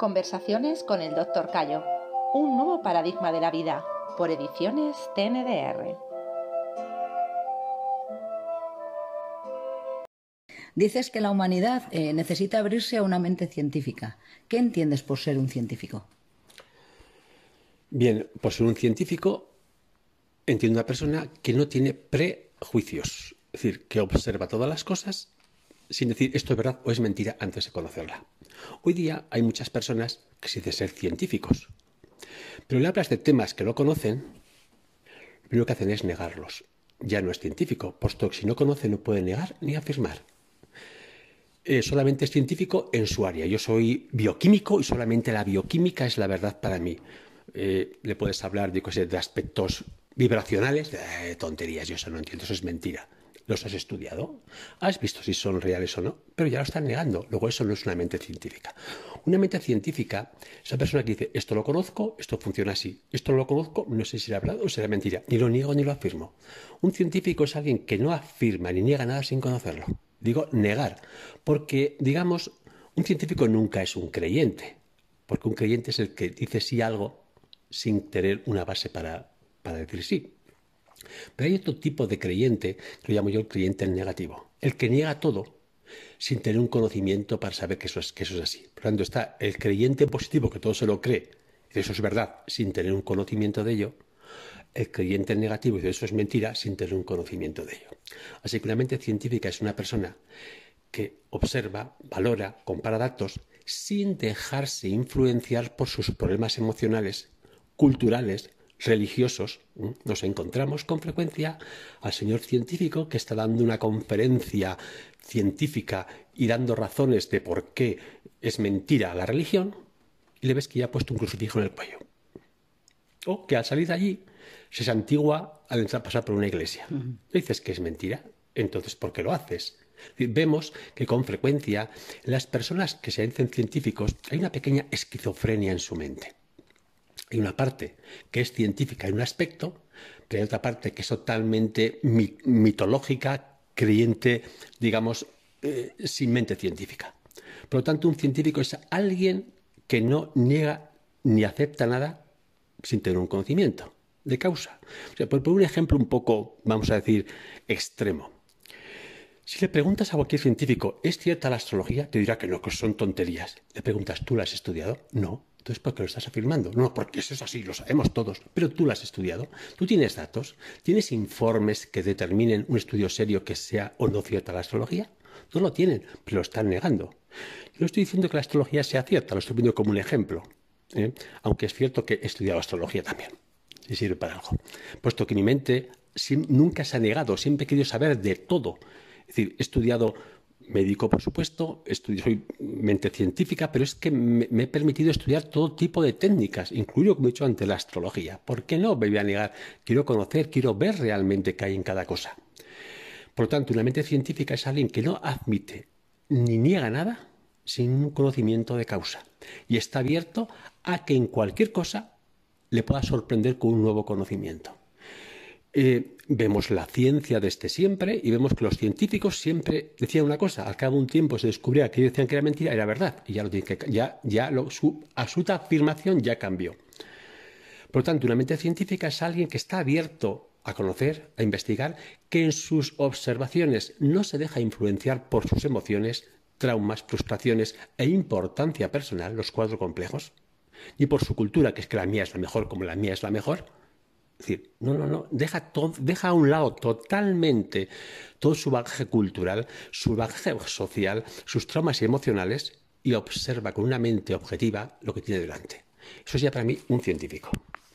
Conversaciones con el Dr. Cayo. Un nuevo paradigma de la vida. Por ediciones TNDR. Dices que la humanidad eh, necesita abrirse a una mente científica. ¿Qué entiendes por ser un científico? Bien, por ser un científico entiendo una persona que no tiene prejuicios, es decir, que observa todas las cosas sin decir esto es verdad o es mentira antes de conocerla. Hoy día hay muchas personas que se dicen ser científicos, pero le hablas de temas que no conocen, lo primero que hacen es negarlos. Ya no es científico, puesto que si no conoce no puede negar ni afirmar. Eh, solamente es científico en su área. Yo soy bioquímico y solamente la bioquímica es la verdad para mí. Eh, le puedes hablar de, de aspectos vibracionales, de tonterías, yo eso no entiendo, eso es mentira. ¿Los has estudiado? ¿Has visto si son reales o no? Pero ya lo están negando. Luego eso no es una mente científica. Una mente científica es una persona que dice, esto lo conozco, esto funciona así. Esto no lo conozco, no sé si será verdad o será mentira. Ni lo niego ni lo afirmo. Un científico es alguien que no afirma ni niega nada sin conocerlo. Digo negar. Porque, digamos, un científico nunca es un creyente. Porque un creyente es el que dice sí algo sin tener una base para, para decir sí. Pero hay otro tipo de creyente, que lo llamo yo el creyente negativo, el que niega todo sin tener un conocimiento para saber que eso es, que eso es así. Por lo tanto, está el creyente positivo, que todo se lo cree, eso es verdad, sin tener un conocimiento de ello, el creyente negativo, y eso es mentira, sin tener un conocimiento de ello. Así que una mente científica es una persona que observa, valora, compara datos, sin dejarse influenciar por sus problemas emocionales, culturales, religiosos, nos encontramos con frecuencia al señor científico que está dando una conferencia científica y dando razones de por qué es mentira la religión, y le ves que ya ha puesto un crucifijo en el cuello. O que al salir de allí se santigua al entrar a pasar por una iglesia. dices que es mentira, entonces ¿por qué lo haces? Vemos que con frecuencia las personas que se dicen científicos hay una pequeña esquizofrenia en su mente. Hay una parte que es científica en un aspecto, pero hay otra parte que es totalmente mitológica, creyente, digamos, eh, sin mente científica. Por lo tanto, un científico es alguien que no niega ni acepta nada sin tener un conocimiento de causa. por, un ejemplo un poco, vamos a decir, extremo. Si le preguntas a cualquier científico, ¿es cierta la astrología? Te dirá que no, que son tonterías. Le preguntas, ¿tú la has estudiado? No. Entonces, ¿por qué lo estás afirmando? No, porque eso es así, lo sabemos todos, pero tú lo has estudiado, tú tienes datos, tienes informes que determinen un estudio serio que sea o no cierta la astrología. No lo tienen, pero lo están negando. Yo estoy diciendo que la astrología sea cierta, lo estoy poniendo como un ejemplo, ¿eh? aunque es cierto que he estudiado astrología también, si sirve para algo. Puesto que mi mente nunca se ha negado, siempre he querido saber de todo. Es decir, he estudiado médico, por supuesto, estudio, soy mente científica, pero es que me, he permitido estudiar todo tipo de técnicas, incluyo, como he dicho antes, la astrología. ¿Por qué no me voy a negar? Quiero conocer, quiero ver realmente qué hay en cada cosa. Por lo tanto, una mente científica es alguien que no admite ni niega nada sin un conocimiento de causa y está abierto a que en cualquier cosa le pueda sorprender con un nuevo conocimiento. Eh, vemos la ciencia desde siempre y vemos que los científicos siempre decían una cosa, al cabo de un tiempo se descubría que decían que era mentira, era verdad, y ya, lo que, ya, ya su absoluta afirmación ya cambió. Por lo tanto, una mente científica es alguien que está abierto a conocer, a investigar, que en sus observaciones no se deja influenciar por sus emociones, traumas, frustraciones e importancia personal, los cuatro complejos, ni por su cultura, que es que la mía es la mejor como la mía es la mejor, es decir, no, no, no, deja, deja a un lado totalmente todo su bagaje cultural, su bagaje social, sus traumas emocionales y observa con una mente objetiva lo que tiene delante. Eso es ya para mí un científico.